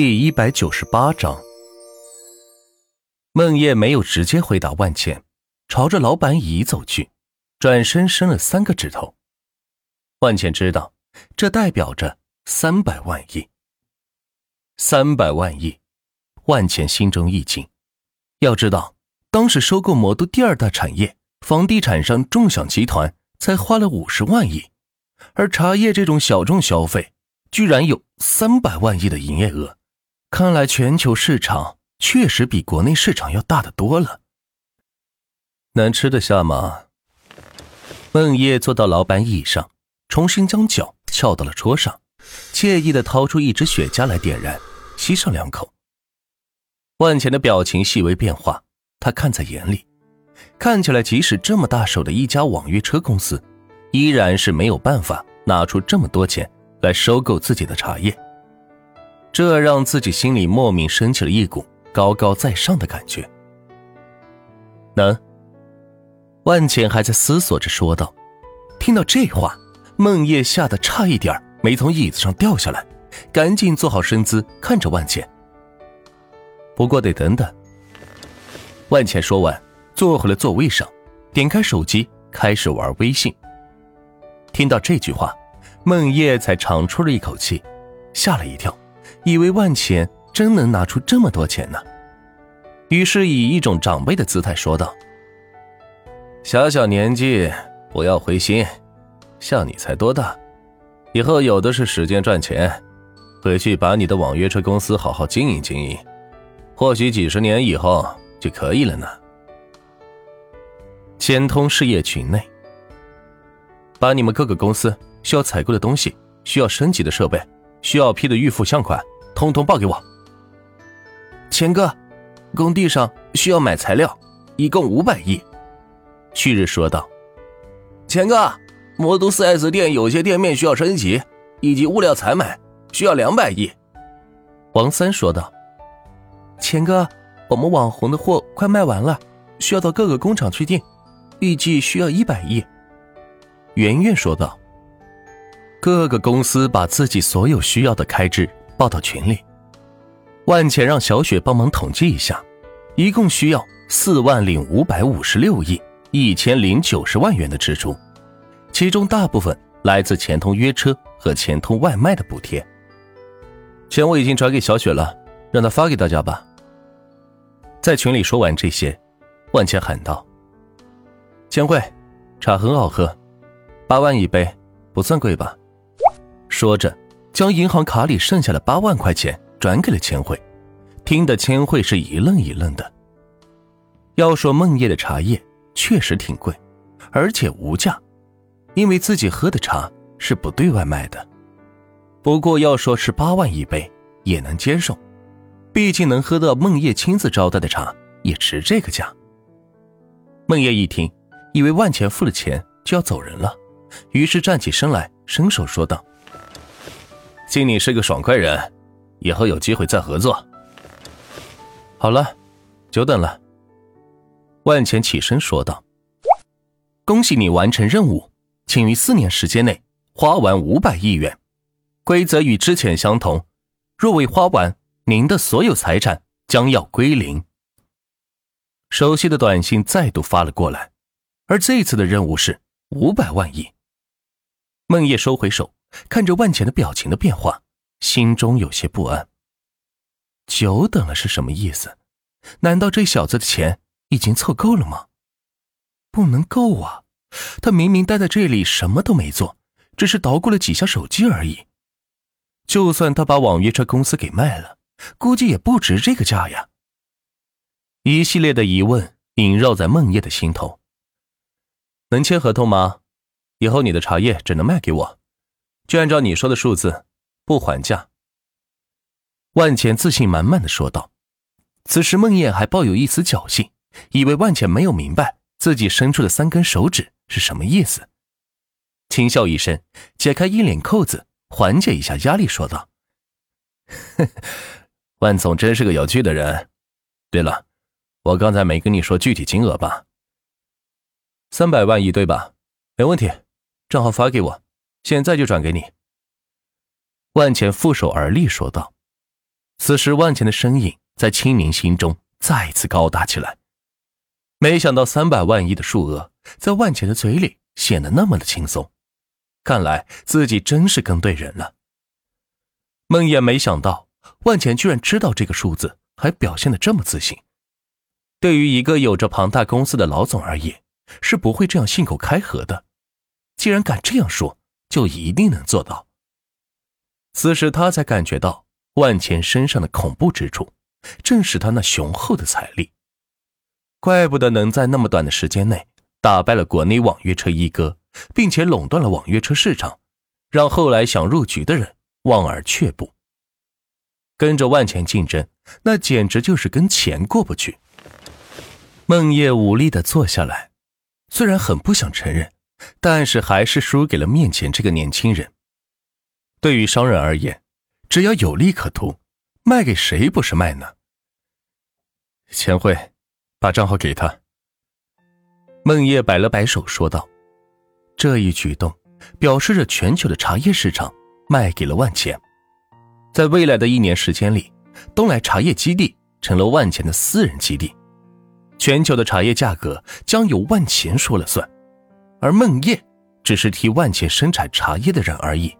第一百九十八章，孟叶没有直接回答万茜，朝着老板椅走去，转身伸了三个指头。万茜知道，这代表着三百万亿。三百万亿，万茜心中一惊。要知道，当时收购魔都第二大产业房地产商众享集团才花了五十万亿，而茶叶这种小众消费，居然有三百万亿的营业额。看来全球市场确实比国内市场要大得多了。能吃得下吗？孟叶坐到老板椅上，重新将脚翘到了桌上，惬意的掏出一支雪茄来点燃，吸上两口。万钱的表情细微变化，他看在眼里，看起来即使这么大手的一家网约车公司，依然是没有办法拿出这么多钱来收购自己的茶叶。这让自己心里莫名升起了一股高高在上的感觉。能？万茜还在思索着说道。听到这话，孟叶吓得差一点没从椅子上掉下来，赶紧做好身姿看着万茜。不过得等等。万茜说完，坐回了座位上，点开手机开始玩微信。听到这句话，孟叶才长出了一口气，吓了一跳。以为万钱真能拿出这么多钱呢，于是以一种长辈的姿态说道：“小小年纪不要灰心，像你才多大，以后有的是时间赚钱，回去把你的网约车公司好好经营经营，或许几十年以后就可以了呢。”千通事业群内，把你们各个公司需要采购的东西、需要升级的设备、需要批的预付项款。通通报给我，钱哥，工地上需要买材料，一共五百亿。旭日说道：“钱哥，魔都四 S 店有些店面需要升级，以及物料采买需要两百亿。”王三说道：“钱哥，我们网红的货快卖完了，需要到各个工厂去订，预计需要一百亿。”圆圆说道：“各个公司把自己所有需要的开支。”报到群里，万钱让小雪帮忙统计一下，一共需要四万零五百五十六亿一千零九十万元的支出，其中大部分来自钱通约车和钱通外卖的补贴。钱我已经转给小雪了，让她发给大家吧。在群里说完这些，万钱喊道：“千惠，茶很好喝，八万一杯，不算贵吧？”说着。将银行卡里剩下的八万块钱转给了千惠，听得千惠是一愣一愣的。要说孟叶的茶叶确实挺贵，而且无价，因为自己喝的茶是不对外卖的。不过要说是八万一杯也能接受，毕竟能喝到孟叶亲自招待的茶也值这个价。孟叶一听，以为万钱付了钱就要走人了，于是站起身来，伸手说道。敬你是个爽快人，以后有机会再合作。好了，久等了。万钱起身说道：“恭喜你完成任务，请于四年时间内花完五百亿元。规则与之前相同，若未花完，您的所有财产将要归零。”熟悉的短信再度发了过来，而这次的任务是五百万亿。孟叶收回手。看着万钱的表情的变化，心中有些不安。久等了是什么意思？难道这小子的钱已经凑够了吗？不能够啊！他明明待在这里什么都没做，只是捣鼓了几下手机而已。就算他把网约车公司给卖了，估计也不值这个价呀。一系列的疑问萦绕在孟叶的心头。能签合同吗？以后你的茶叶只能卖给我。就按照你说的数字，不还价。万茜自信满满的说道。此时孟燕还抱有一丝侥幸，以为万茜没有明白自己伸出的三根手指是什么意思，轻笑一声，解开衣领扣子，缓解一下压力，说道：“ 万总真是个有趣的人。对了，我刚才没跟你说具体金额吧？三百万亿对吧？没问题，账号发给我。”现在就转给你。万茜负手而立说道。此时万钱的身影在青明心中再次高大起来。没想到三百万亿的数额在万钱的嘴里显得那么的轻松，看来自己真是跟对人了。孟烨没想到万钱居然知道这个数字，还表现的这么自信。对于一个有着庞大公司的老总而言，是不会这样信口开河的。既然敢这样说，就一定能做到。此时他才感觉到万钱身上的恐怖之处，正是他那雄厚的财力。怪不得能在那么短的时间内打败了国内网约车一哥，并且垄断了网约车市场，让后来想入局的人望而却步。跟着万钱竞争，那简直就是跟钱过不去。孟烨无力的坐下来，虽然很不想承认，但是还是输给了面前这个年轻人。对于商人而言，只要有利可图，卖给谁不是卖呢？钱慧。把账号给他。孟烨摆了摆手，说道：“这一举动表示着全球的茶叶市场卖给了万钱，在未来的一年时间里，东来茶叶基地成了万钱的私人基地，全球的茶叶价格将由万钱说了算，而孟烨只是替万钱生产茶叶的人而已。”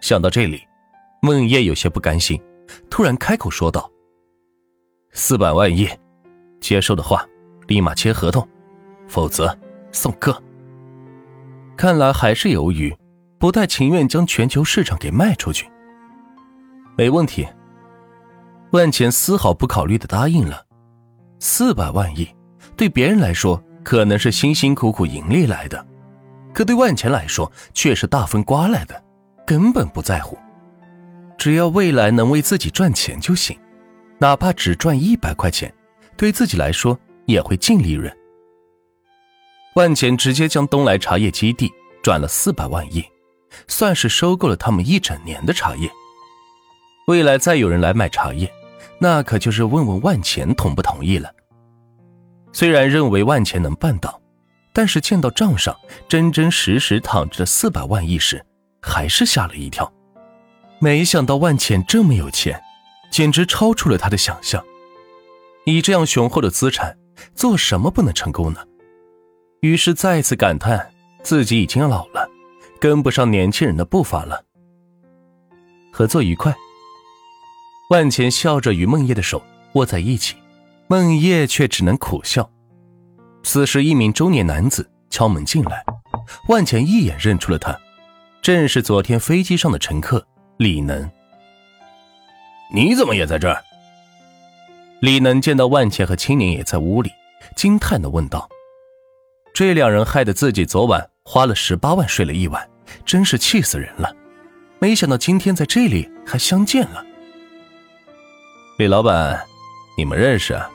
想到这里，孟烨有些不甘心，突然开口说道：“四百万亿。”接受的话，立马签合同；否则送客。看来还是由于，不太情愿将全球市场给卖出去。没问题，万钱丝毫不考虑的答应了。四百万亿，对别人来说可能是辛辛苦苦盈利来的，可对万钱来说却是大风刮来的，根本不在乎。只要未来能为自己赚钱就行，哪怕只赚一百块钱。对自己来说也会净利润。万钱直接将东来茶叶基地转了四百万亿，算是收购了他们一整年的茶叶。未来再有人来买茶叶，那可就是问问万钱同不同意了。虽然认为万钱能办到，但是见到账上真真实实躺着四百万亿时，还是吓了一跳。没想到万钱这么有钱，简直超出了他的想象。以这样雄厚的资产，做什么不能成功呢？于是再次感叹自己已经老了，跟不上年轻人的步伐了。合作愉快。万钱笑着与孟烨的手握在一起，孟烨却只能苦笑。此时，一名中年男子敲门进来，万钱一眼认出了他，正是昨天飞机上的乘客李能。你怎么也在这儿？李能见到万茜和青年也在屋里，惊叹的问道：“这两人害得自己昨晚花了十八万睡了一晚，真是气死人了！没想到今天在这里还相见了。”李老板，你们认识？啊？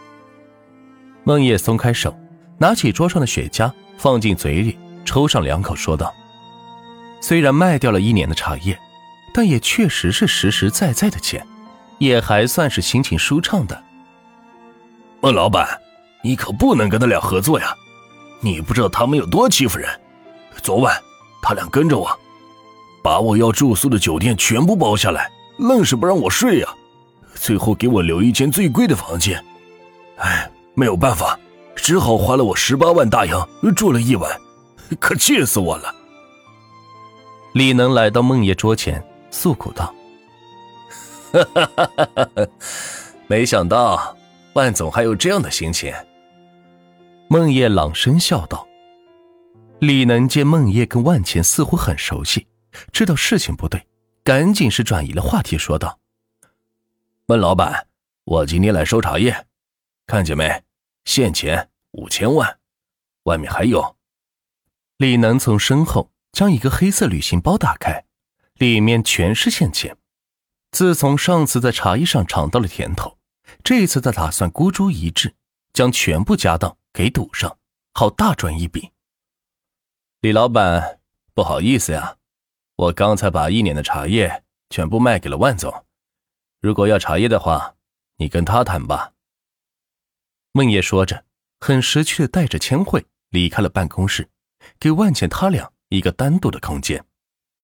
孟烨松开手，拿起桌上的雪茄放进嘴里，抽上两口，说道：“虽然卖掉了一年的茶叶，但也确实是实实在在的钱，也还算是心情舒畅的。”孟老板，你可不能跟他俩合作呀！你不知道他们有多欺负人。昨晚他俩跟着我，把我要住宿的酒店全部包下来，愣是不让我睡呀！最后给我留一间最贵的房间。哎，没有办法，只好花了我十八万大洋住了一晚，可气死我了。李能来到孟爷桌前，诉苦道：“哈哈哈哈哈！没想到。”万总还有这样的心情，孟烨朗声笑道。李能见孟烨跟万钱似乎很熟悉，知道事情不对，赶紧是转移了话题，说道：“孟老板，我今天来收茶叶，看见没？现钱五千万，外面还有。”李能从身后将一个黑色旅行包打开，里面全是现钱。自从上次在茶叶上尝到了甜头。这次他打算孤注一掷，将全部家当给赌上，好大赚一笔。李老板，不好意思呀，我刚才把一年的茶叶全部卖给了万总。如果要茶叶的话，你跟他谈吧。孟爷说着，很识趣的带着千惠离开了办公室，给万茜他俩一个单独的空间。